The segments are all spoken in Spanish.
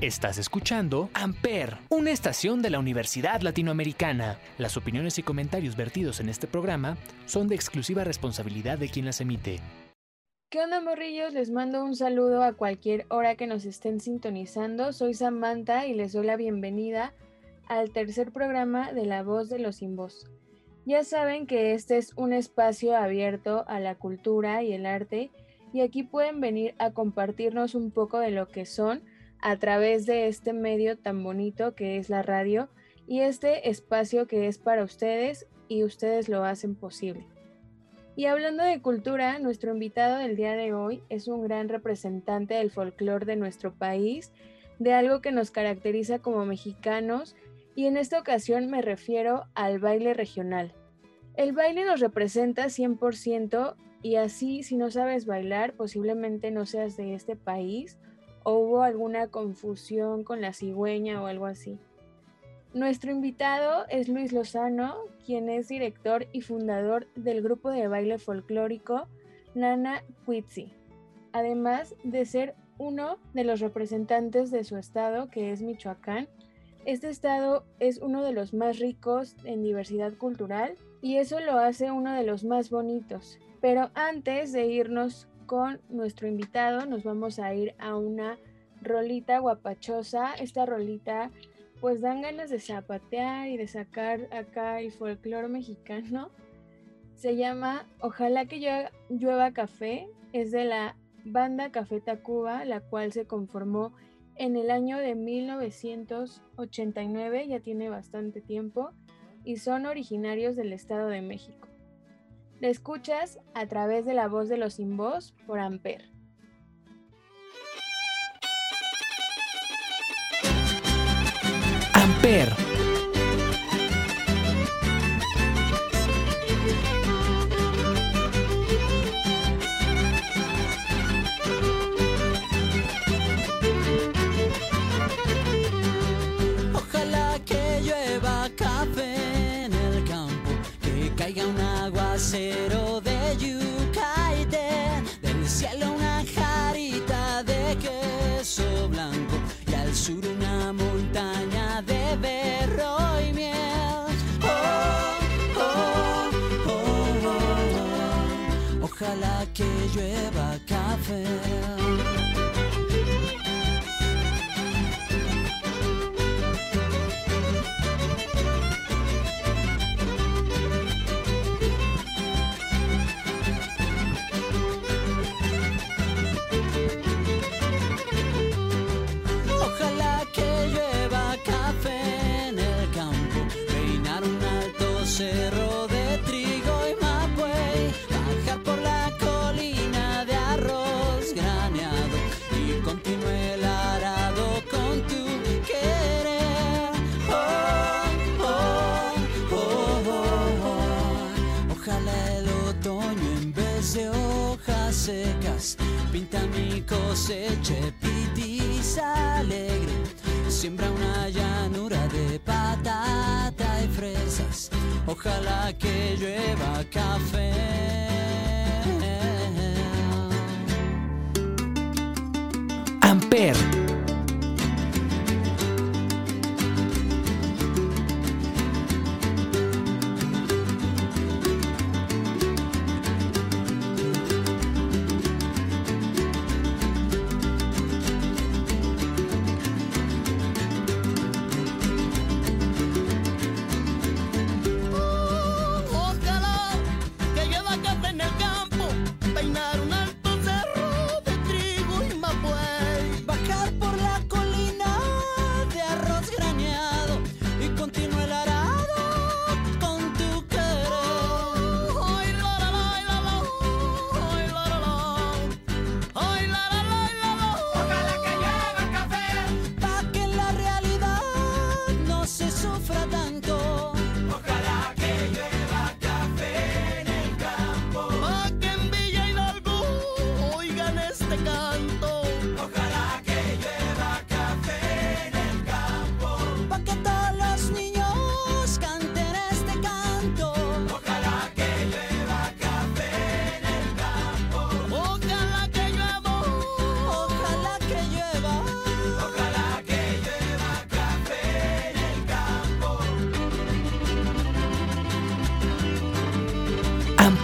Estás escuchando Amper, una estación de la Universidad Latinoamericana. Las opiniones y comentarios vertidos en este programa son de exclusiva responsabilidad de quien las emite. ¿Qué onda, morrillos? Les mando un saludo a cualquier hora que nos estén sintonizando. Soy Samantha y les doy la bienvenida al tercer programa de La Voz de los Sin Voz. Ya saben que este es un espacio abierto a la cultura y el arte y aquí pueden venir a compartirnos un poco de lo que son a través de este medio tan bonito que es la radio y este espacio que es para ustedes y ustedes lo hacen posible. Y hablando de cultura, nuestro invitado del día de hoy es un gran representante del folclore de nuestro país, de algo que nos caracteriza como mexicanos, y en esta ocasión me refiero al baile regional. El baile nos representa 100% y así si no sabes bailar posiblemente no seas de este país o hubo alguna confusión con la cigüeña o algo así. Nuestro invitado es Luis Lozano, quien es director y fundador del grupo de baile folclórico Nana Cuitzi, además de ser uno de los representantes de su estado, que es Michoacán. Este estado es uno de los más ricos en diversidad cultural y eso lo hace uno de los más bonitos. Pero antes de irnos con nuestro invitado. Nos vamos a ir a una rolita guapachosa. Esta rolita pues dan ganas de zapatear y de sacar acá el folclore mexicano. Se llama Ojalá que llueva café. Es de la banda Café Tacuba, la cual se conformó en el año de 1989, ya tiene bastante tiempo, y son originarios del Estado de México. La escuchas a través de la voz de los sin voz por Amper. Amper de yucaite, del cielo una jarita de queso blanco y al sur una montaña de berro y miel. Oh, oh, oh, Ojalá que llueva café.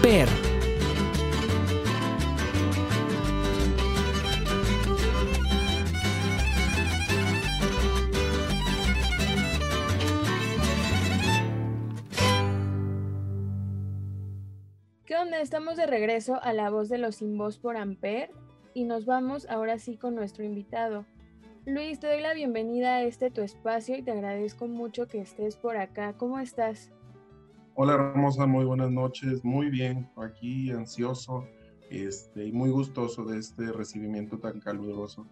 ¿Qué onda? Estamos de regreso a La Voz de los Sin Voz por Amper y nos vamos ahora sí con nuestro invitado. Luis, te doy la bienvenida a este tu espacio y te agradezco mucho que estés por acá. ¿Cómo estás? Hola Hermosa, muy buenas noches. Muy bien, aquí ansioso este, y muy gustoso de este recibimiento tan caluroso.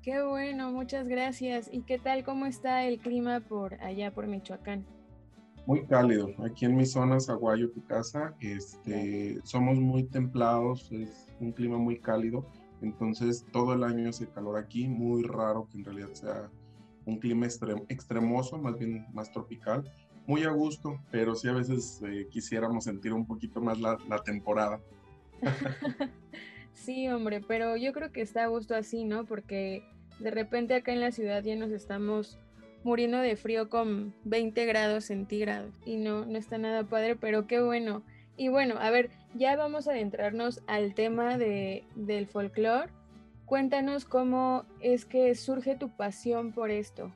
Qué bueno, muchas gracias. ¿Y qué tal? ¿Cómo está el clima por allá, por Michoacán? Muy cálido. Aquí en mi zona, Zaguayo, tu casa, este, somos muy templados, es un clima muy cálido, entonces todo el año hace calor aquí, muy raro que en realidad sea un clima extremoso, más bien más tropical, muy a gusto, pero sí a veces eh, quisiéramos sentir un poquito más la, la temporada. sí, hombre, pero yo creo que está a gusto así, ¿no? Porque de repente acá en la ciudad ya nos estamos muriendo de frío con 20 grados centígrados y no, no está nada padre, pero qué bueno. Y bueno, a ver, ya vamos a adentrarnos al tema de, del folclore. Cuéntanos cómo es que surge tu pasión por esto.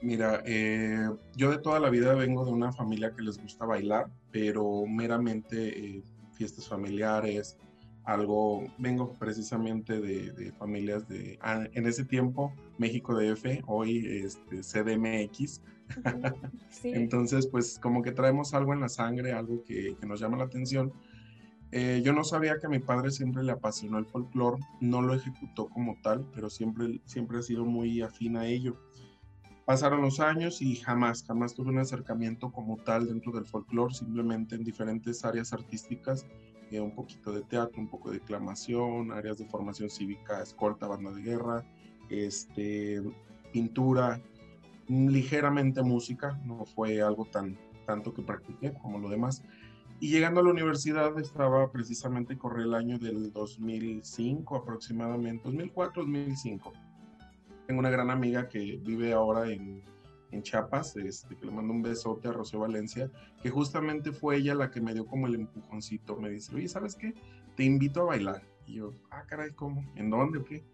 Mira, eh, yo de toda la vida vengo de una familia que les gusta bailar, pero meramente eh, fiestas familiares, algo, vengo precisamente de, familias de, ah, en ese tiempo, México DF, hoy este, CDMX. Entonces, pues como que traemos algo en la sangre, algo que, nos llama la atención. Eh, yo no sabía que a mi padre siempre le apasionó el folclore, no lo ejecutó como tal, pero siempre, siempre ha sido muy afín a ello. Pasaron los años y jamás, jamás tuve un acercamiento como tal dentro del folclore, simplemente en diferentes áreas artísticas un poquito de teatro, un poco de declamación, áreas de formación cívica, escolta, banda de guerra, este, pintura, ligeramente música, no fue algo tan tanto que practiqué como lo demás. Y llegando a la universidad estaba precisamente, corrí el año del 2005 aproximadamente, 2004-2005. Tengo una gran amiga que vive ahora en en Chiapas, este, que le mando un besote a Rocío Valencia, que justamente fue ella la que me dio como el empujoncito. Me dice, oye, ¿sabes qué? Te invito a bailar. Y yo, ah, caray, ¿cómo? ¿En dónde qué?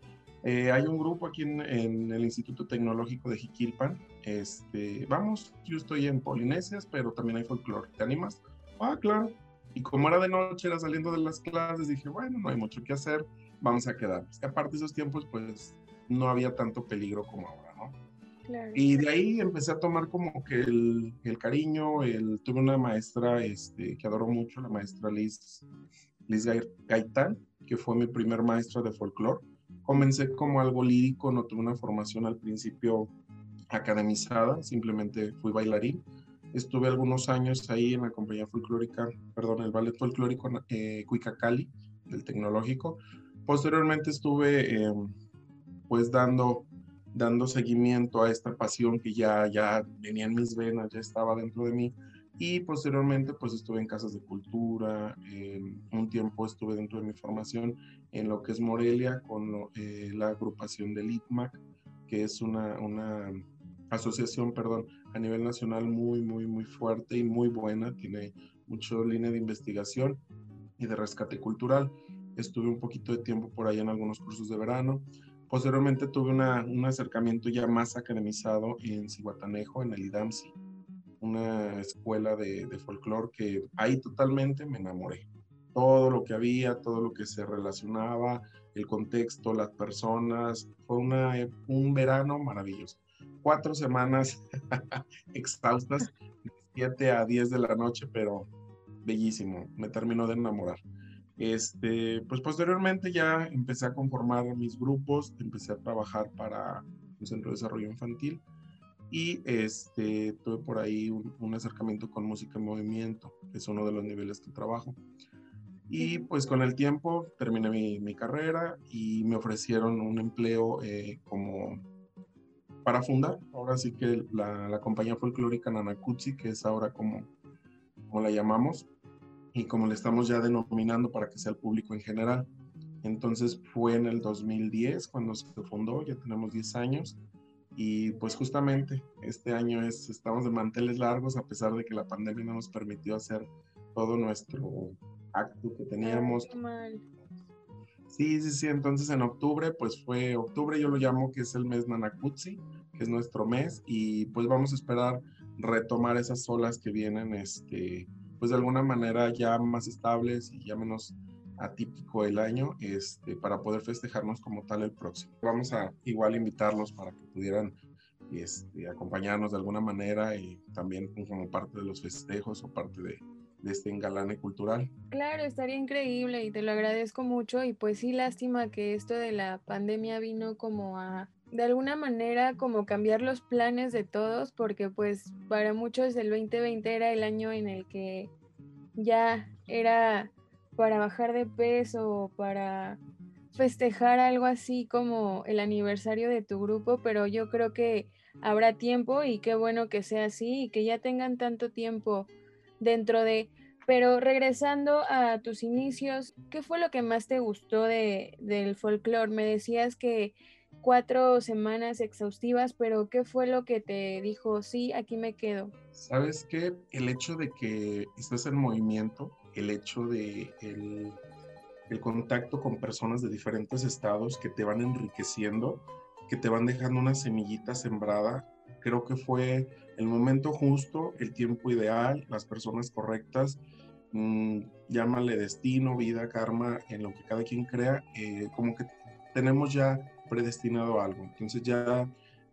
Eh, hay un grupo aquí en, el Instituto Tecnológico de Jiquilpan. Este, vamos, yo estoy en Polinesias, pero también hay folclore. ¿Te animas? Ah, claro. Y como era de noche, era saliendo de las clases, dije, bueno, no hay mucho que hacer, vamos a quedar. que aparte esos tiempos, pues no había tanto peligro como ahora. Y de ahí empecé a tomar como que el, el cariño, el, tuve una maestra este, que adoro mucho, la maestra Liz, Liz Gaitán, que fue mi primer maestra de folclore. Comencé como algo lírico, no tuve una formación al principio academizada, simplemente fui bailarín. Estuve algunos años ahí en la compañía folclórica, perdón, el ballet folclórico eh, Cuicacali, del tecnológico. Posteriormente estuve eh, pues dando dando seguimiento a esta pasión que ya, ya venía en mis venas, ya estaba dentro de mí. Y posteriormente, pues estuve en casas de cultura, un tiempo estuve dentro de mi formación en lo que es Morelia con eh, la agrupación del ITMAC, que es una, una asociación, perdón, a nivel nacional muy, muy, muy fuerte y muy buena, tiene mucho línea de investigación y de rescate cultural. Estuve un poquito de tiempo por ahí en algunos cursos de verano. Posteriormente tuve un acercamiento ya más academizado en Cihuatanejo, en el IDAMSI, una escuela de, de folclore que ahí totalmente me enamoré. Todo lo que había, todo lo que se relacionaba, el contexto, las personas, fue una, un verano maravilloso. Cuatro semanas exhaustas, de 7 a 10 de la noche, pero bellísimo, me terminó de enamorar. Este, pues posteriormente ya empecé a conformar mis grupos, empecé a trabajar para un centro de desarrollo infantil y este, tuve por ahí un, acercamiento con música en movimiento, que es uno de los niveles que trabajo. Y pues con el tiempo terminé mi, carrera y me ofrecieron un empleo eh, como para fundar, ahora sí que la, la compañía folclórica Nanakutsi, que es ahora como, como la llamamos, y como le estamos ya denominando para que sea el público en general. Entonces fue en el 2010 cuando se fundó, ya tenemos 10 años y pues justamente este año es, estamos de manteles largos a pesar de que la pandemia no nos permitió hacer todo nuestro acto que teníamos. Sí, sí, sí, entonces en octubre, pues fue octubre, yo lo llamo que es el mes Nanakutsi, que es nuestro mes, y pues vamos a esperar retomar esas olas que vienen, este, pues de alguna manera ya más estables y ya menos atípico el año, este, para poder festejarnos como tal el próximo. Vamos a igual invitarlos para que pudieran este, acompañarnos de alguna manera y también como parte de los festejos o parte de, de este engalane cultural. Claro, estaría increíble y te lo agradezco mucho y pues sí, lástima que esto de la pandemia vino como a de alguna manera como cambiar los planes de todos porque pues para muchos el 2020 era el año en el que ya era para bajar de peso, para festejar algo así como el aniversario de tu grupo, pero yo creo que habrá tiempo y qué bueno que sea así y que ya tengan tanto tiempo dentro de... Pero regresando a tus inicios, ¿qué fue lo que más te gustó de, del folclore? Me decías que cuatro semanas exhaustivas, pero ¿qué fue lo que te dijo, sí, aquí me quedo? Sabes que el hecho de que estés en movimiento, el hecho de el, el contacto con personas de diferentes estados que te van enriqueciendo, que te van dejando una semillita sembrada, creo que fue el momento justo, el tiempo ideal, las personas correctas, mmm, llámale destino, vida, karma, en lo que cada quien crea, eh, como que tenemos ya predestinado algo. Entonces ya,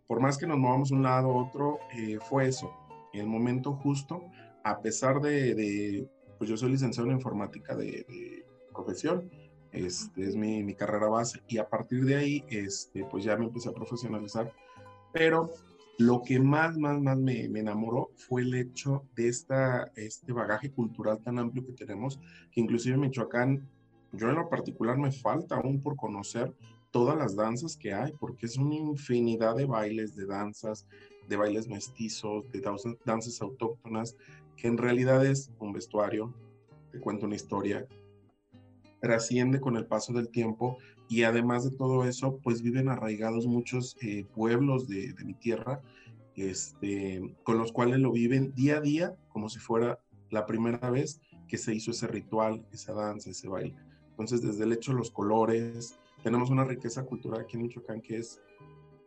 por más que nos movamos un lado a otro, eh, fue eso, el momento justo, a pesar de, de, pues yo soy licenciado en informática de, de profesión, este es mi, mi, carrera base y a partir de ahí, este, pues ya me empecé a profesionalizar, pero lo que más, más, más me, me, enamoró fue el hecho de esta, este bagaje cultural tan amplio que tenemos, que inclusive en Michoacán, yo en lo particular me falta aún por conocer todas las danzas que hay, porque es una infinidad de bailes, de danzas, de bailes mestizos, de danzas, autóctonas, que en realidad es un vestuario, te cuento una historia, trasciende con el paso del tiempo y además de todo eso, pues viven arraigados muchos eh, pueblos de, de, mi tierra, este, con los cuales lo viven día a día como si fuera la primera vez que se hizo ese ritual, esa danza, ese baile. Entonces, desde el hecho de los colores, tenemos una riqueza cultural aquí en Michoacán que es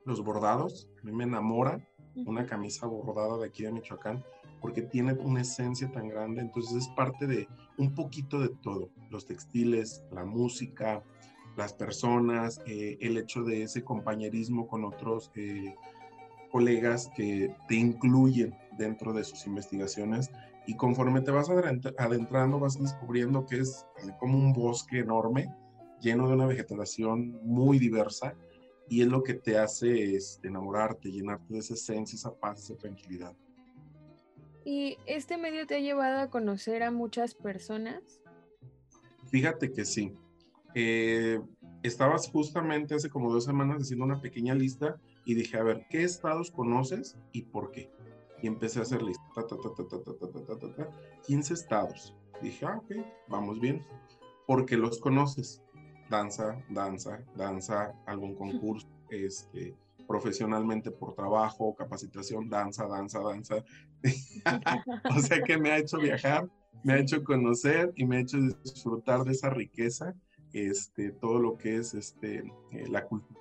los bordados. A mí me enamora una camisa bordada de aquí de Michoacán porque tiene una esencia tan grande, entonces es parte de un poquito de todo, los textiles, la música, las personas, eh, el hecho de ese compañerismo con otros eh, colegas que te incluyen dentro de sus investigaciones. Y conforme te vas adentrando vas descubriendo que es como un bosque enorme lleno de una vegetación muy diversa y es lo que te hace es, enamorarte, llenarte de esa esencia, esa paz, esa tranquilidad. ¿Y este medio te ha llevado a conocer a muchas personas? Fíjate que sí. Eh, estabas justamente hace como dos semanas haciendo una pequeña lista y dije, a ver, ¿qué estados conoces y por qué? Y empecé a hacer lista. Ta, ta, ta, 15 estados. Dije, ah, ok, vamos bien. Porque los conoces. Danza, danza, danza, algún concurso, este, profesionalmente por trabajo, capacitación, danza, danza, danza. o sea que me ha hecho viajar, me ha hecho conocer y me ha hecho disfrutar de esa riqueza, este, todo lo que es este, eh, la cultura.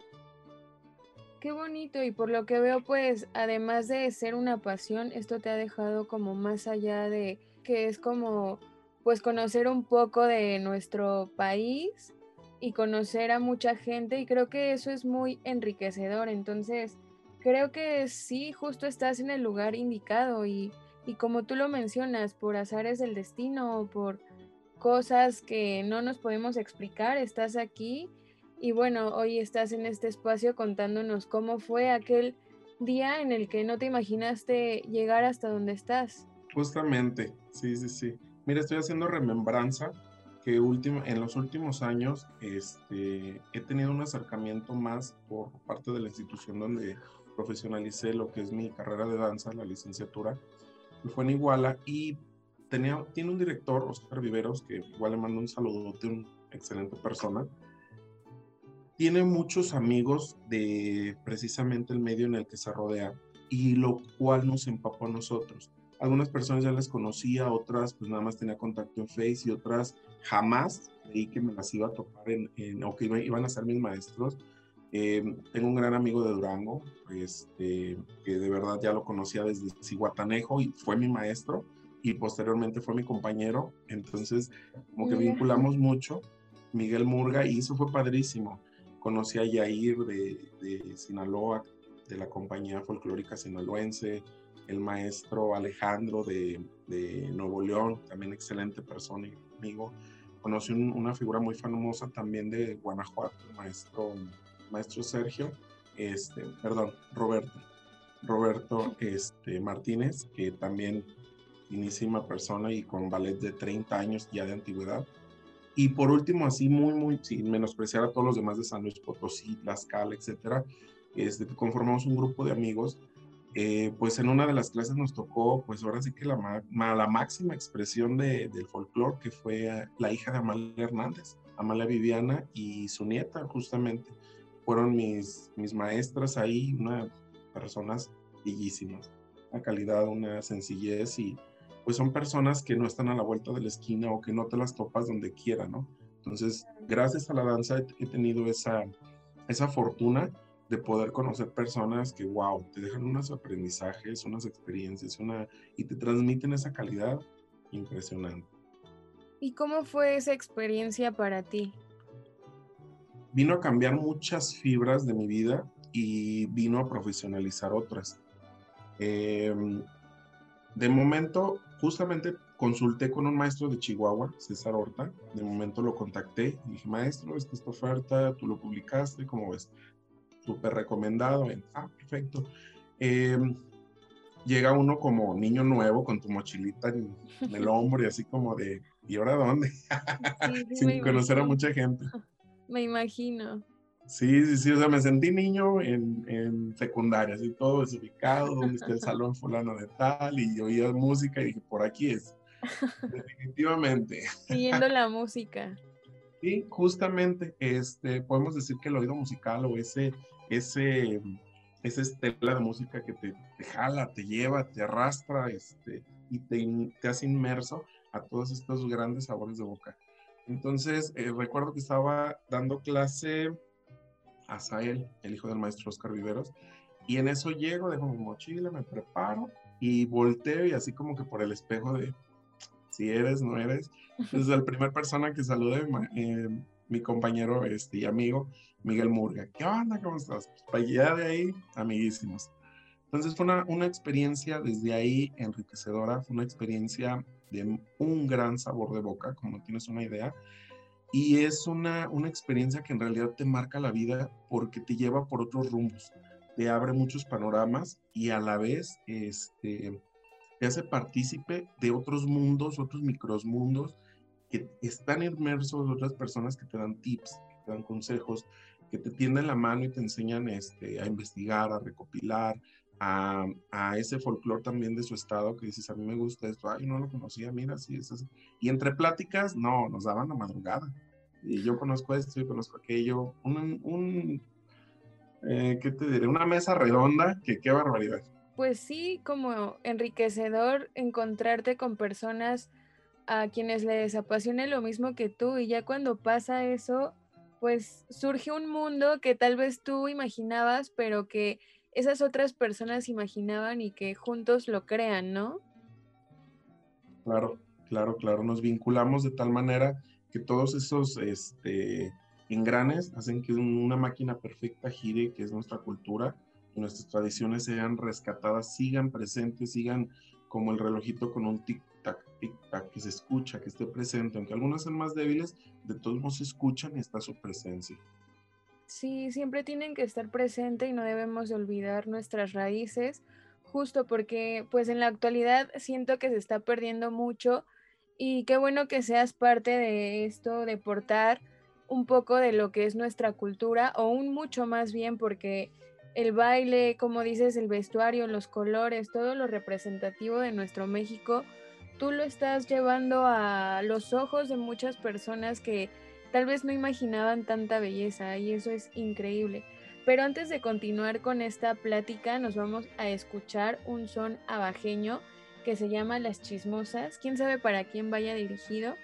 Qué bonito y por lo que veo pues además de ser una pasión, esto te ha dejado como más allá de que es como pues conocer un poco de nuestro país y conocer a mucha gente y creo que eso es muy enriquecedor. Entonces, creo que sí, justo estás en el lugar indicado y, y como tú lo mencionas, por azares del destino o por cosas que no nos podemos explicar, estás aquí y bueno, hoy estás en este espacio contándonos cómo fue aquel día en el que no te imaginaste llegar hasta donde estás. Justamente, sí, sí, sí. Mira, estoy haciendo remembranza que último, en los últimos años este, he tenido un acercamiento más por parte de la institución donde profesionalicé lo que es mi carrera de danza, la licenciatura, que fue en Iguala, y tenía, tiene un director, Oscar Viveros, que igual le mando un saludo de una excelente persona. Tiene muchos amigos de precisamente el medio en el que se rodea, y lo cual nos empapó a nosotros algunas personas ya les conocía, otras pues nada más tenía contacto en Face y otras jamás creí que me las iba a topar en, o que iban a ser mis maestros. Eh, tengo un gran amigo de Durango, este, que de verdad ya lo conocía desde Cihuatanejo y fue mi maestro y posteriormente fue mi compañero, entonces como que vinculamos mucho, Miguel Murga, y eso fue padrísimo. Conocí a Yair de, de Sinaloa, de la compañía folclórica sinaloense, el maestro Alejandro de, de Nuevo León, también excelente persona y amigo. Conocí una figura muy famosa también de Guanajuato, el maestro, maestro Sergio, este, perdón, Roberto, Roberto este, Martínez, que también finísima persona y con ballet de 30 años ya de antigüedad. Y por último, así muy, muy, sin menospreciar a todos los demás de San Luis Potosí, Tlaxcala, etcétera, este, conformamos un grupo de amigos, eh, pues en una de las clases nos tocó, pues ahora sí que la, la máxima expresión de, del folclore, que fue la hija de Amalia Hernández, Amalia Viviana y su nieta, justamente. Fueron mis, mis maestras ahí, unas personas bellísimas, una calidad, una sencillez y pues son personas que no están a la vuelta de la esquina o que no te las topas donde quiera, ¿no? Entonces, gracias a la danza he, tenido esa, esa fortuna de poder conocer personas que, wow, te dejan unos aprendizajes, unas experiencias, una, y te transmiten esa calidad impresionante. ¿Y cómo fue esa experiencia para ti? Vino a cambiar muchas fibras de mi vida y vino a profesionalizar otras. Em, de momento, justamente consulté con un maestro de Chihuahua, César Horta. De momento lo contacté y dije, maestro, esta es tu oferta, tú lo publicaste, ¿cómo ves? Súper recomendado. Ah, perfecto. Em, llega uno como niño nuevo con tu mochilita en, el hombro y así como de, ¿y ahora dónde? Sin conocer a mucha gente. Me imagino. Sí, sí, sí, o sea, me sentí niño en, en secundaria, así todo desubicado, donde está el salón fulano de tal, y oía música y dije, por aquí es. Definitivamente. Siguiendo la música. Sí, justamente, este, podemos decir que el oído musical o ese, ese, esa estela de música que te, te jala, te lleva, te arrastra, este, y te, te hace inmerso a todos estos grandes sabores de boca. Entonces, eh, recuerdo que estaba dando clase Azael, el hijo del maestro Oscar Viveros, y en eso llego, dejo mi mochila, me preparo y volteo y así como que por el espejo de si eres, no eres. Entonces, la primera persona que salude, eh, mi compañero este, y amigo, Miguel Murga. ¿Qué onda? ¿Cómo estás? Pues para de ahí, amiguísimos. Entonces fue una, una, experiencia desde ahí enriquecedora, fue una experiencia de un gran sabor de boca, como tienes una idea, y es una, una experiencia que en realidad te marca la vida porque te lleva por otros rumbos, te abre muchos panoramas y a la vez este, te hace partícipe de otros mundos, otros micromundos que están inmersos, otras personas que te dan tips, que te dan consejos, que te tienden la mano y te enseñan este, a investigar, a recopilar, a, a ese folclore también de su estado que dices, a mí me gusta esto, ay, no lo conocía, mira, sí, es. Y entre pláticas, no, nos daban la madrugada. Y yo conozco esto, yo conozco aquello, un, un eh, ¿qué te diré? Una mesa redonda, que qué barbaridad. Pues sí, como enriquecedor encontrarte con personas a quienes les apasione lo mismo que tú y ya cuando pasa eso, pues surge un mundo que tal vez tú imaginabas, pero que esas otras personas imaginaban y que juntos lo crean, ¿no? Claro, claro, claro. Nos vinculamos de tal manera que todos esos este, engranes hacen que una máquina perfecta gire, que es nuestra cultura, y nuestras tradiciones sean rescatadas, sigan presentes, sigan como el relojito con un tic-tac, tic-tac, que se escucha, que esté presente. Aunque algunas sean más débiles, de todos modos se escuchan y está su presencia. Sí, siempre tienen que estar presente y no debemos olvidar nuestras raíces, justo porque pues en la actualidad siento que se está perdiendo mucho y qué bueno que seas parte de esto, de portar un poco de lo que es nuestra cultura o un mucho más bien porque el baile, como dices, el vestuario, los colores, todo lo representativo de nuestro México, tú lo estás llevando a los ojos de muchas personas que Tal vez no imaginaban tanta belleza y eso es increíble. Pero antes de continuar con esta plática, nos vamos a escuchar un son abajeño que se llama Las Chismosas. Quién sabe para quién vaya dirigido.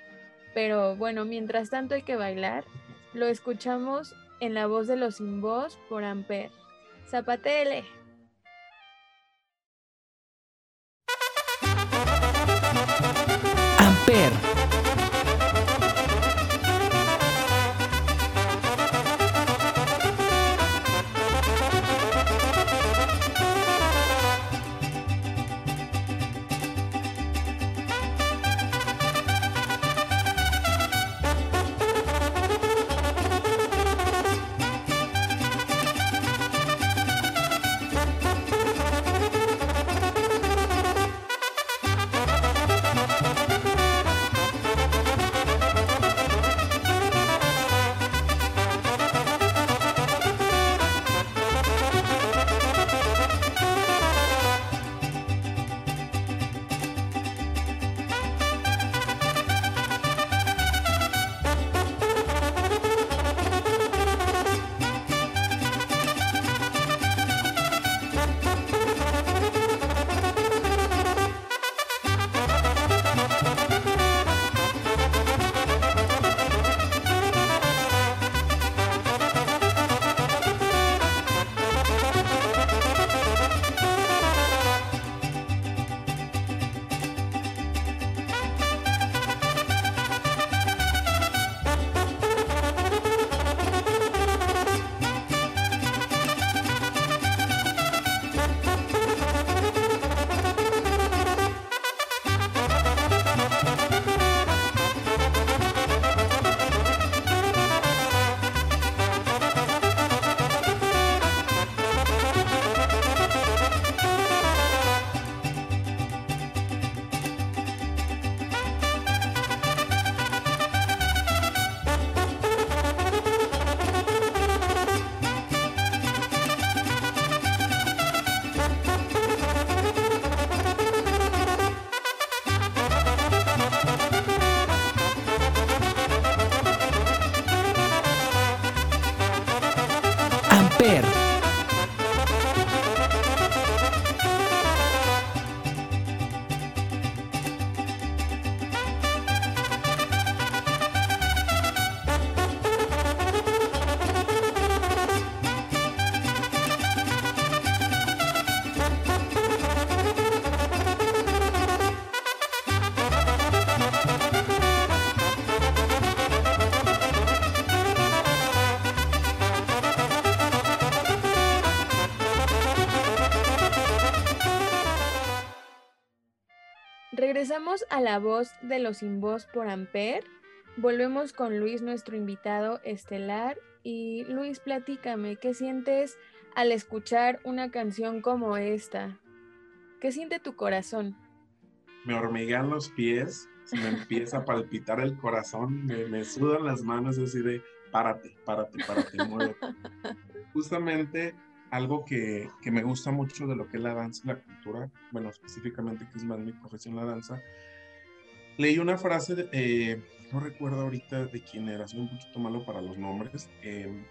Pero bueno, mientras tanto hay que bailar. Lo escuchamos en la voz de los sin voz por Amper. Zapatele. Regresamos a la voz de los sin voz por Amper. Volvemos con Luis, nuestro invitado estelar. Y Luis, platícame, ¿qué sientes al escuchar una canción como esta? ¿Qué siente tu corazón? Me hormiguean los pies, se me empieza a palpitar el corazón, me, sudan las manos, así de párate, párate, párate, muévete. Justamente algo que, que, me gusta mucho de lo que es la danza y la cultura, bueno, específicamente que es más mi profesión la danza, leí una frase, de, eh, no recuerdo ahorita de quién era, soy un poquito malo para los nombres, eh,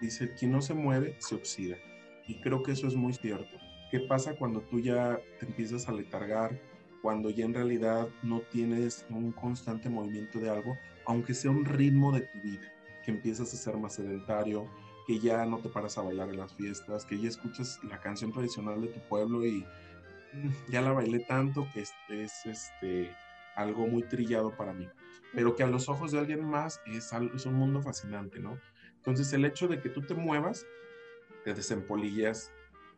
dice, quien no se mueve, se oxida. Y creo que eso es muy cierto. ¿Qué pasa cuando tú ya te empiezas a letargar, cuando ya en realidad no tienes un constante movimiento de algo, aunque sea un ritmo de tu vida, que empiezas a ser más sedentario, que ya no te paras a bailar en las fiestas, que ya escuchas la canción tradicional de tu pueblo y mm, ya la bailé tanto que es, este, algo muy trillado para mí, pero que a los ojos de alguien más es, es un mundo fascinante, ¿no? Entonces el hecho de que tú te muevas, te desempolillas,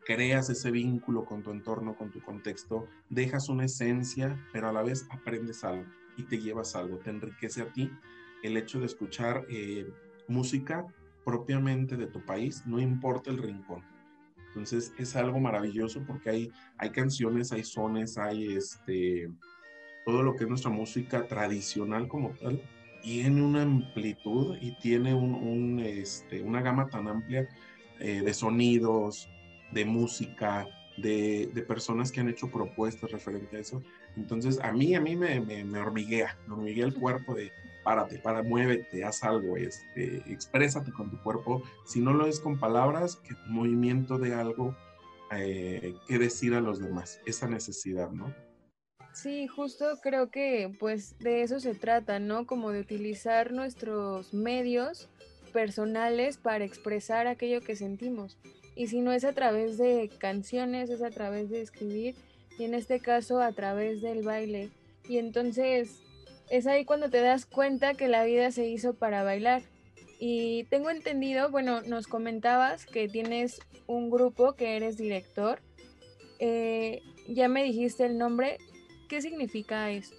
creas ese vínculo con tu entorno, con tu contexto, dejas una esencia, pero a la vez aprendes algo y te llevas algo, te enriquece a ti el hecho de escuchar eh, música propiamente de tu país, no importa el rincón. Entonces es algo maravilloso porque hay, hay canciones, hay sones, hay este, todo lo que es nuestra música tradicional como tal, tiene una amplitud y tiene un, este, una gama tan amplia eh, de sonidos, de música, de, de, personas que han hecho propuestas referente a eso. Entonces a mí, a mí me, me, me hormiguea, me hormiguea el cuerpo de, párate, para, muévete, haz algo, este, exprésate con tu cuerpo. Si no lo es con palabras, que tu movimiento de algo eh, que decir a los demás, esa necesidad, ¿no? Sí, justo creo que pues de eso se trata, ¿no? Como de utilizar nuestros medios personales para expresar aquello que sentimos. Y si no es a través de canciones, es a través de escribir y en este caso a través del baile. Y entonces es ahí cuando te das cuenta que la vida se hizo para bailar. Y tengo entendido, bueno, nos comentabas que tienes un grupo, que eres director. Eh, ya me dijiste el nombre. ¿Qué significa esto?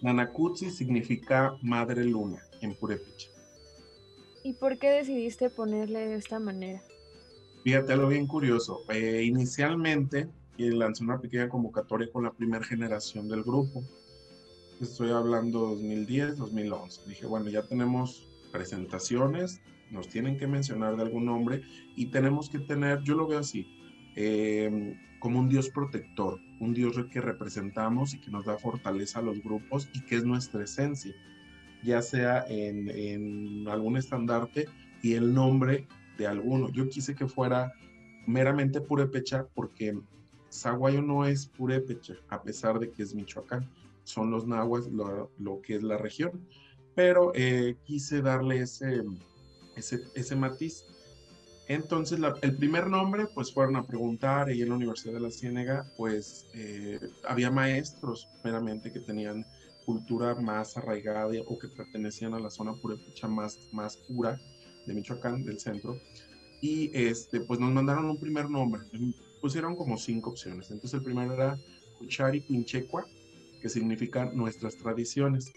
Nanakutsi significa madre luna en purépecha. ¿Y por qué decidiste ponerle de esta manera? Fíjate algo bien curioso. Eh, inicialmente lancé una pequeña convocatoria con la primera generación del grupo. Estoy hablando 2010, 2011. Dije, bueno, ya tenemos presentaciones, nos tienen que mencionar de algún nombre y tenemos que tener, yo lo veo así, eh, como un Dios protector, un Dios que representamos y que nos da fortaleza a los grupos y que es nuestra esencia, ya sea en, algún estandarte y el nombre de alguno. Yo quise que fuera meramente purépecha porque Zaguayo no es purépecha, a pesar de que es Michoacán, son los nahuas lo, lo que es la región, pero eh, quise darle ese, ese, ese matiz. Entonces, la, el primer nombre, pues fueron a preguntar, y en la Universidad de la Ciénega, pues eh, había maestros meramente que tenían cultura más arraigada o que pertenecían a la zona purépecha más, más pura de Michoacán, del centro, y este, pues nos mandaron un primer nombre, pusieron como cinco opciones. Entonces, el primero era Cuchari Quinchecua, que significa nuestras tradiciones,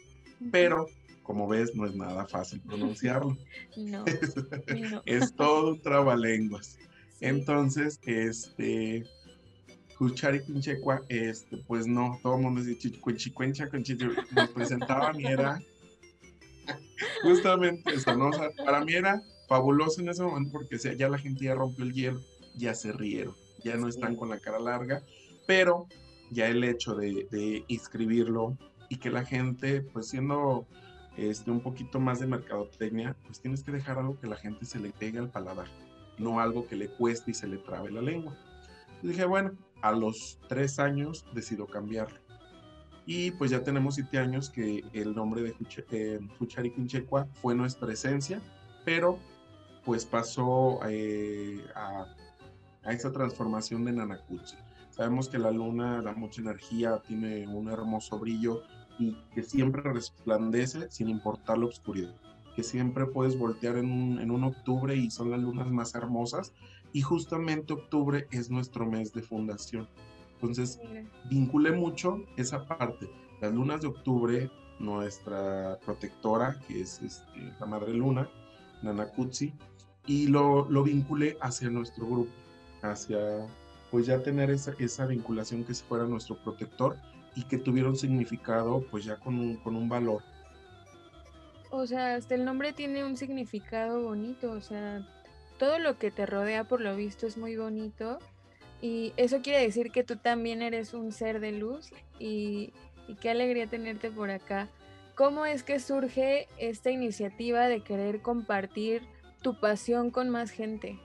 pero como ves, no es nada fácil pronunciarlo. No, no. es todo un trabalenguas. Entonces, este, Cuchari Quinchecua, este, pues no, todo el mundo dice Cuenchicuencha, nos presentaban y era justamente eso, ¿no? O sea, para mí era fabuloso en ese momento porque o sea, ya la gente ya rompió el hielo, ya se rieron, ya no están con la cara larga, pero ya el hecho de, de inscribirlo y que la gente, pues siendo este, un poquito más de mercadotecnia, pues tienes que dejar algo que la gente se le pegue al paladar, no algo que le cueste y se le trabe la lengua. dije, bueno, a los tres años decido cambiarlo. Y pues ya tenemos siete años que el nombre de eh, Fuchari Quinchecua fue nuestra esencia, pero pues pasó eh, a, a esa transformación de Nanakuchi. Sabemos que la luna da mucha energía, tiene un hermoso brillo y que siempre resplandece sin importar la oscuridad. Que siempre puedes voltear en un, en un octubre y son las lunas más hermosas. Y justamente octubre es nuestro mes de fundación. Entonces, vinculé mucho esa parte. Las lunas de octubre, nuestra protectora, que es este, la madre luna, Nanakutsi, y lo, lo vinculé hacia nuestro grupo, hacia pues ya tener esa, esa vinculación que fuera nuestro protector y que tuviera un significado pues ya con un, con un valor. O sea, hasta el nombre tiene un significado bonito, o sea, todo lo que te rodea por lo visto es muy bonito y eso quiere decir que tú también eres un ser de luz y, y qué alegría tenerte por acá. ¿Cómo es que surge esta iniciativa de querer compartir tu pasión con más gente?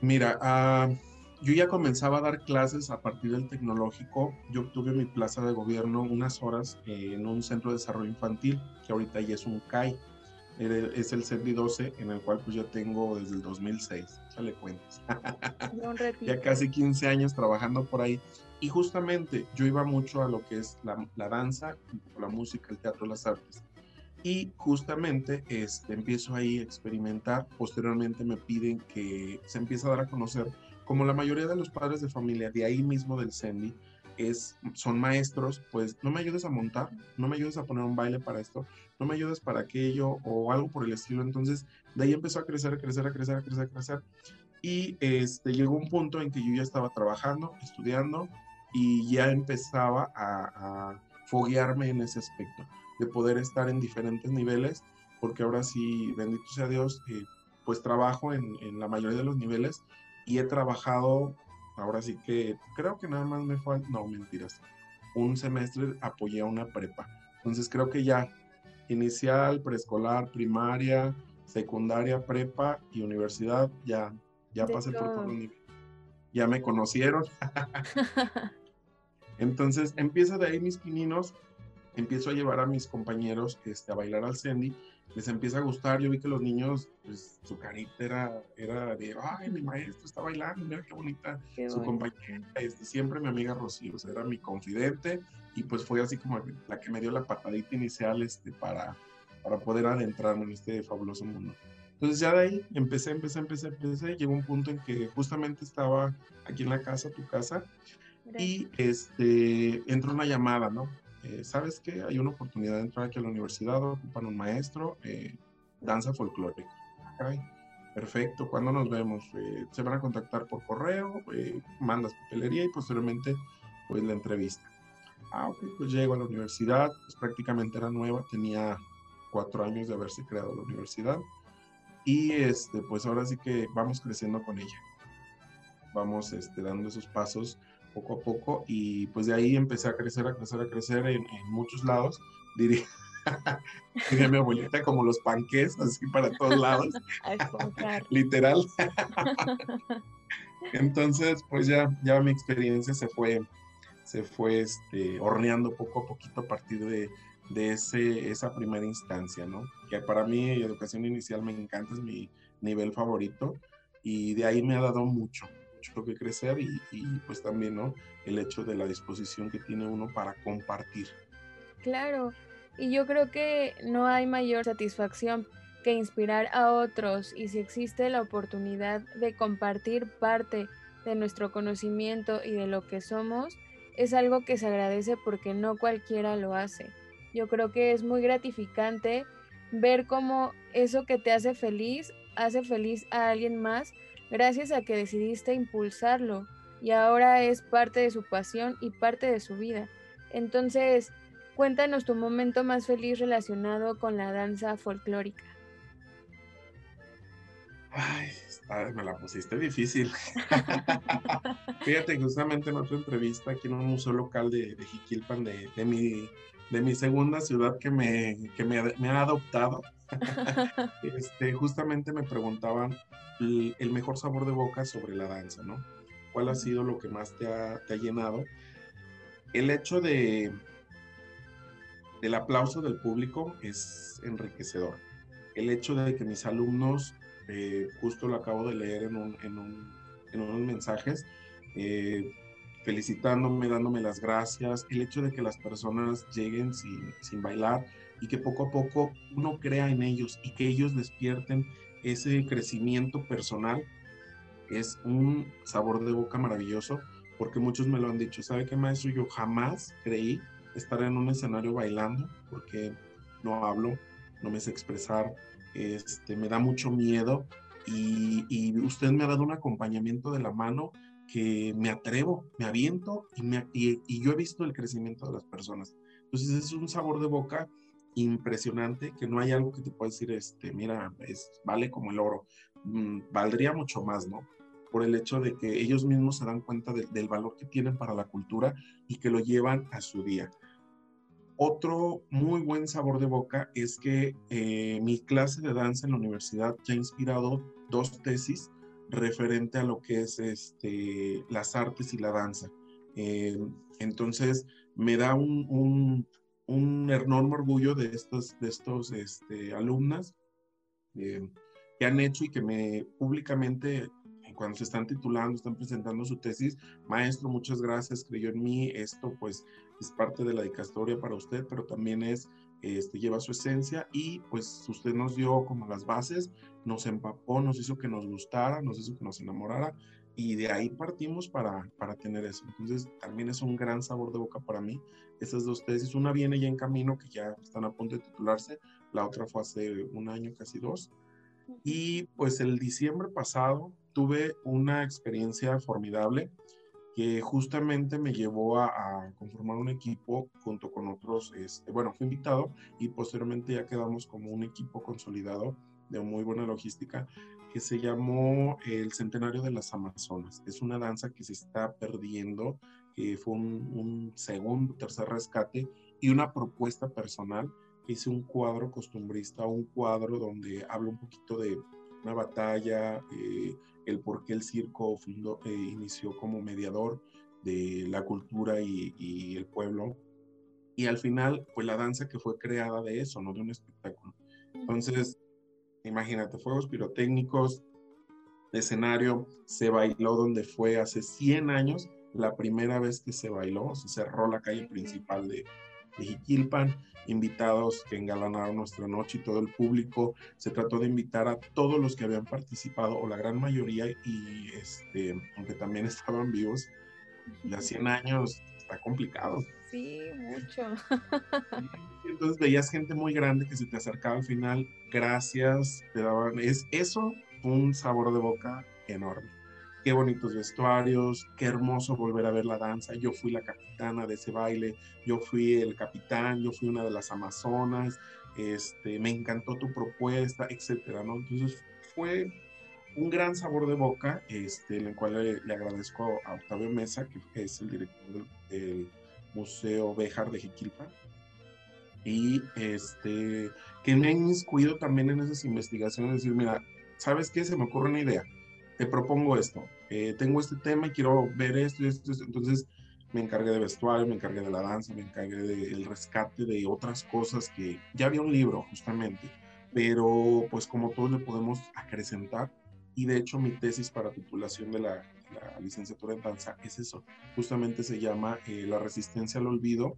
Mira, uh, yo ya comenzaba a dar clases a partir del tecnológico. Yo obtuve mi plaza de gobierno unas horas eh, en un centro de desarrollo infantil, que ahorita ya es un CAI. Es el CENDI 12, en el cual pues yo tengo desde el 2006, ya le cuentas. ya casi 15 años trabajando por ahí. Y justamente yo iba mucho a lo que es la, la danza, la música, el teatro, las artes. Y justamente este, empiezo ahí a experimentar. Posteriormente me piden que se empiece a dar a conocer como la mayoría de los padres de familia de ahí mismo del CENDI es, son maestros, pues no me ayudes a montar, no me ayudes a poner un baile para esto, no me ayudes para aquello o algo por el estilo. Entonces, de ahí empezó a crecer, a crecer, a crecer, a crecer, a crecer. Y este, llegó un punto en que yo ya estaba trabajando, estudiando y ya empezaba a, a foguearme en ese aspecto, de poder estar en diferentes niveles, porque ahora sí, bendito sea Dios, eh, pues trabajo en, en la mayoría de los niveles y he trabajado, ahora sí que creo que nada más me fue, no mentiras, un semestre apoyé a una prepa. Entonces creo que ya inicial, preescolar, primaria, secundaria, prepa y universidad, ya, ya pasé por todo el nivel. Ya me conocieron. Entonces empieza de ahí mis pininos, empiezo a llevar a mis compañeros este, a bailar al Sandy, les empieza a gustar, yo vi que los niños, pues su carita era, era de, ay, mi maestro está bailando, mira qué bonita su compañera, este, siempre mi amiga Rocío, o sea, era mi confidente, y pues fue así como la que me dio la patadita inicial este, para, para poder adentrarme en este fabuloso mundo. Entonces ya de ahí empecé, empecé, empecé, empecé, llegó un punto en que justamente estaba aquí en la casa, tu casa, y este, entró una llamada, ¿no? Eh, ¿Sabes qué? Hay una oportunidad de entrar aquí a la universidad, ocupan un maestro, eh, danza folclórica. perfecto, ¿cuándo nos vemos? Eh, se van a contactar por correo, mandas papelería y posteriormente pues la entrevista. Ah, ok, pues llego a la universidad, pues prácticamente era nueva, tenía cuatro años de haberse creado la universidad y este, pues ahora sí que vamos creciendo con ella. Vamos este, dando esos pasos poco a poco y pues de ahí empecé a crecer, a crecer, a crecer en, muchos lados, diría, diría mi abuelita, como los panques, así para todos lados, literal. Entonces, pues ya, ya mi experiencia se fue, se fue este, horneando poco a poquito a partir de, de ese, esa primera instancia, ¿no? Que para mí educación inicial me encanta, es mi nivel favorito y de ahí me ha dado mucho, mucho que crecer y, pues también. El hecho de la disposición que tiene uno para compartir. Claro, y yo creo que no hay mayor satisfacción que inspirar a otros y si existe la oportunidad de compartir parte de nuestro conocimiento y de lo que somos, es algo que se agradece porque no cualquiera lo hace. Yo creo que es muy gratificante ver cómo eso que te hace feliz hace feliz a alguien más gracias a que decidiste impulsarlo y ahora es parte de su pasión y parte de su vida. Entonces, cuéntanos tu momento más feliz relacionado con la danza folclórica. Ay, me la pusiste difícil. Fíjate, justamente en otra entrevista aquí en un museo local de, de Jiquilpan, de, de, mi, de mi segunda ciudad que me, que me, me ha adoptado, este, justamente me preguntaban el, mejor sabor de boca sobre la danza, ¿no? ¿Cuál ha sido lo que más te ha, te ha llenado? El hecho de del aplauso del público es enriquecedor. El hecho de que mis alumnos, eh, justo lo acabo de leer en, un, en, un, en unos mensajes, eh, felicitándome, dándome las gracias, el hecho de que las personas lleguen sin, bailar y que poco a poco uno crea en ellos y que ellos despierten ese crecimiento personal es un sabor de boca maravilloso porque muchos me lo han dicho, ¿sabe qué maestro? Yo jamás creí estar en un escenario bailando porque no hablo, no me sé expresar, este, me da mucho miedo y usted me ha dado un acompañamiento de la mano que me atrevo, me aviento y, yo he visto el crecimiento de las personas. Entonces es un sabor de boca impresionante que no hay algo que te pueda decir, este, mira, es, vale como el oro. Mm, valdría mucho más, ¿no? Por el hecho de que ellos mismos se dan cuenta del valor que tienen para la cultura y que lo llevan a su día. Otro muy buen sabor de boca es que eh, mi clase de danza en la universidad ya ha inspirado dos tesis referente a lo que es este, las artes y la danza. Eh, entonces, me da un, un, enorme orgullo de estos, de estos este, alumnas eh, que han hecho y que me públicamente, cuando se están titulando, están presentando su tesis, maestro, muchas gracias, creyó en mí, esto pues es parte de la dedicastoria para usted, pero también es este, lleva su esencia y pues usted nos dio como las bases, nos empapó, nos hizo que nos gustara, nos hizo que nos enamorara y de ahí partimos para, para tener eso. Entonces también es un gran sabor de boca para mí. Esas dos tesis, una viene ya en camino que ya están a punto de titularse, la otra fue hace un año, casi dos. Y pues el diciembre pasado tuve una experiencia formidable que justamente me llevó a, conformar un equipo junto con otros, este, bueno, fui invitado y posteriormente ya quedamos como un equipo consolidado de muy buena logística que se llamó el Centenario de las Amazonas. Es una danza que se está perdiendo, que fue un, un segundo, tercer rescate y una propuesta personal. Hice un cuadro costumbrista, un cuadro donde hablo un poquito de una batalla, eh, el por qué el circo fundó, eh, inició como mediador de la cultura y, el pueblo. Y al final, pues la danza que fue creada de eso, no de un espectáculo. Entonces, imagínate, fuegos pirotécnicos, escenario, se bailó donde fue hace 100 años, la primera vez que se bailó, se cerró la calle principal de, de Jiquilpan, invitados que engalanaron nuestra noche y todo el público. Se trató de invitar a todos los que habían participado, o la gran mayoría, y este, aunque también estaban vivos, ya 100 años está complicado. Sí, mucho. Entonces veías gente muy grande que se te acercaba al final, gracias, te daban, es eso, un sabor de boca enorme. Qué bonitos vestuarios, qué hermoso volver a ver la danza. Yo fui la capitana de ese baile, yo fui el capitán, yo fui una de las amazonas, este, me encantó tu propuesta, etcétera, ¿no? Entonces fue un gran sabor de boca, este, en el cual le, agradezco a Octavio Mesa, que es el director del, Museo Béjar de Jiquilpa, y este, que me ha inmiscuido también en esas investigaciones, decir, mira, ¿sabes qué? Se me ocurre una idea, te propongo esto, eh, tengo este tema y quiero ver esto y esto, entonces me encargué de vestuario, me encargué de la danza, me encargué del rescate de otras cosas que ya había un libro justamente, pero pues como todos le podemos acrecentar, y de hecho mi tesis para titulación de la, licenciatura en danza es eso, justamente se llama eh, La resistencia al olvido,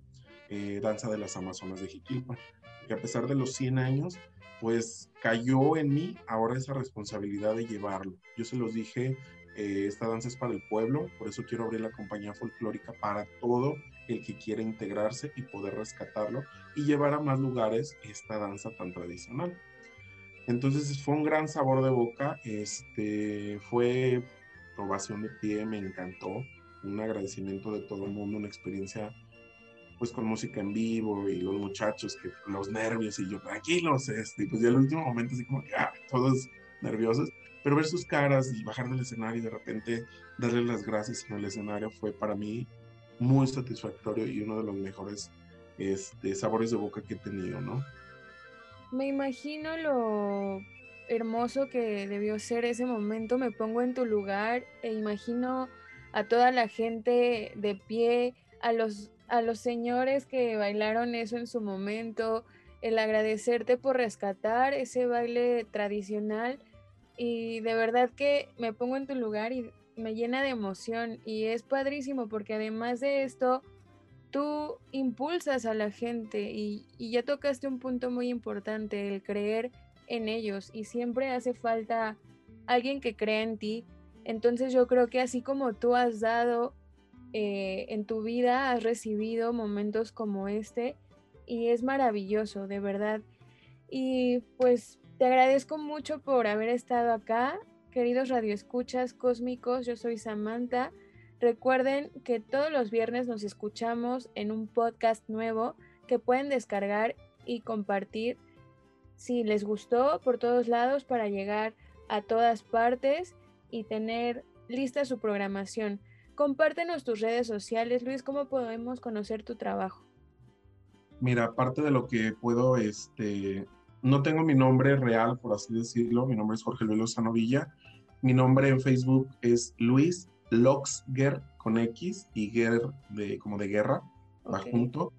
eh, danza de las Amazonas de Jiquilpa, que a pesar de los 100 años, pues cayó en mí ahora esa responsabilidad de llevarlo. Yo se los dije, eh, esta danza es para el pueblo, por eso quiero abrir la compañía folclórica para todo el que quiera integrarse y poder rescatarlo y llevar a más lugares esta danza tan tradicional. Entonces fue un gran sabor de boca, este, fue ovación de pie, me encantó, un agradecimiento de todo el mundo, una experiencia pues con música en vivo y los muchachos que los nervios y yo tranquilos, este, pues ya el último momento así como ah, todos nerviosos, pero ver sus caras y bajar del escenario y de repente darle las gracias en el escenario fue para mí muy satisfactorio y uno de los mejores este, sabores de boca que he tenido, ¿no? Me imagino lo hermoso que debió ser ese momento. Me pongo en tu lugar e imagino a toda la gente de pie, a los, a los señores que bailaron eso en su momento, el agradecerte por rescatar ese baile tradicional. Y de verdad que me pongo en tu lugar y me llena de emoción. Y es padrísimo porque además de esto, tú impulsas a la gente y, ya tocaste un punto muy importante, el creer en ellos y siempre hace falta alguien que crea en ti. Entonces yo creo que así como tú has dado eh, en tu vida, has recibido momentos como este y es maravilloso, de verdad. Y pues te agradezco mucho por haber estado acá, queridos radioescuchas cósmicos, yo soy Samantha. Recuerden que todos los viernes nos escuchamos en un podcast nuevo que pueden descargar y compartir si les gustó por todos lados para llegar a todas partes y tener lista su programación. Compártenos tus redes sociales, Luis, ¿cómo podemos conocer tu trabajo? Mira, aparte de lo que puedo, este, no tengo mi nombre real, por así decirlo, mi nombre es Jorge Luis Lozano Villa, mi nombre en Facebook es Luis Loxger con X y Ger de, como de guerra, va junto.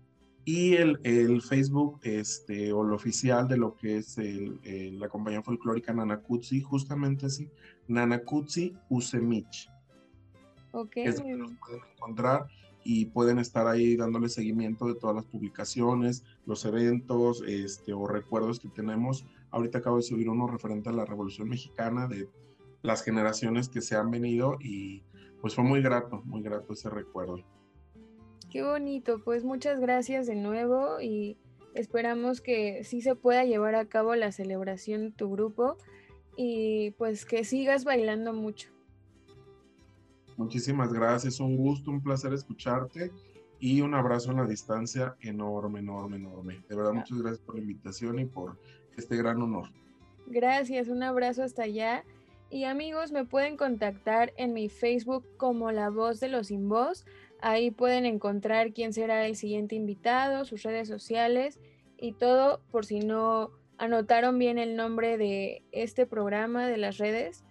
Y el, el, Facebook este, o el oficial de lo que es el, la compañía folclórica Nanakutsi, justamente así, Nanakutsi Usemich. Ok. Es donde los pueden encontrar y pueden estar ahí dándole seguimiento de todas las publicaciones, los eventos este, o recuerdos que tenemos. Ahorita acabo de subir uno referente a la Revolución Mexicana de las generaciones que se han venido y pues fue muy grato, muy grato ese recuerdo. Qué bonito, pues muchas gracias de nuevo y esperamos que sí se pueda llevar a cabo la celebración de tu grupo y pues que sigas bailando mucho. Muchísimas gracias, un gusto, un placer escucharte y un abrazo en la distancia enorme, enorme, enorme. De verdad, muchas gracias por la invitación y por este gran honor. Gracias, un abrazo hasta allá y amigos, me pueden contactar en mi Facebook como La Voz de los Sin Voz. Ahí pueden encontrar quién será el siguiente invitado, sus redes sociales y todo por si no anotaron bien el nombre de este programa de las redes.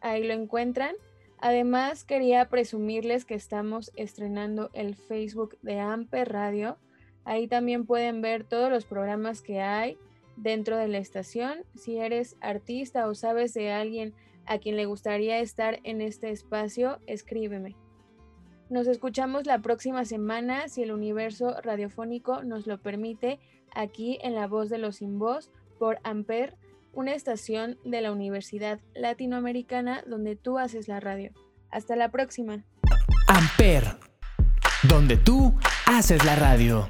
Ahí lo encuentran. Además, quería presumirles que estamos estrenando el Facebook de Amper Radio. Ahí también pueden ver todos los programas que hay dentro de la estación. Si eres artista o sabes de alguien a quien le gustaría estar en este espacio, escríbeme. Nos escuchamos la próxima semana, si el universo radiofónico nos lo permite, aquí en La Voz de los Sin Voz por Amper, una estación de la Universidad Latinoamericana donde tú haces la radio. Hasta la próxima. Amper, donde tú haces la radio.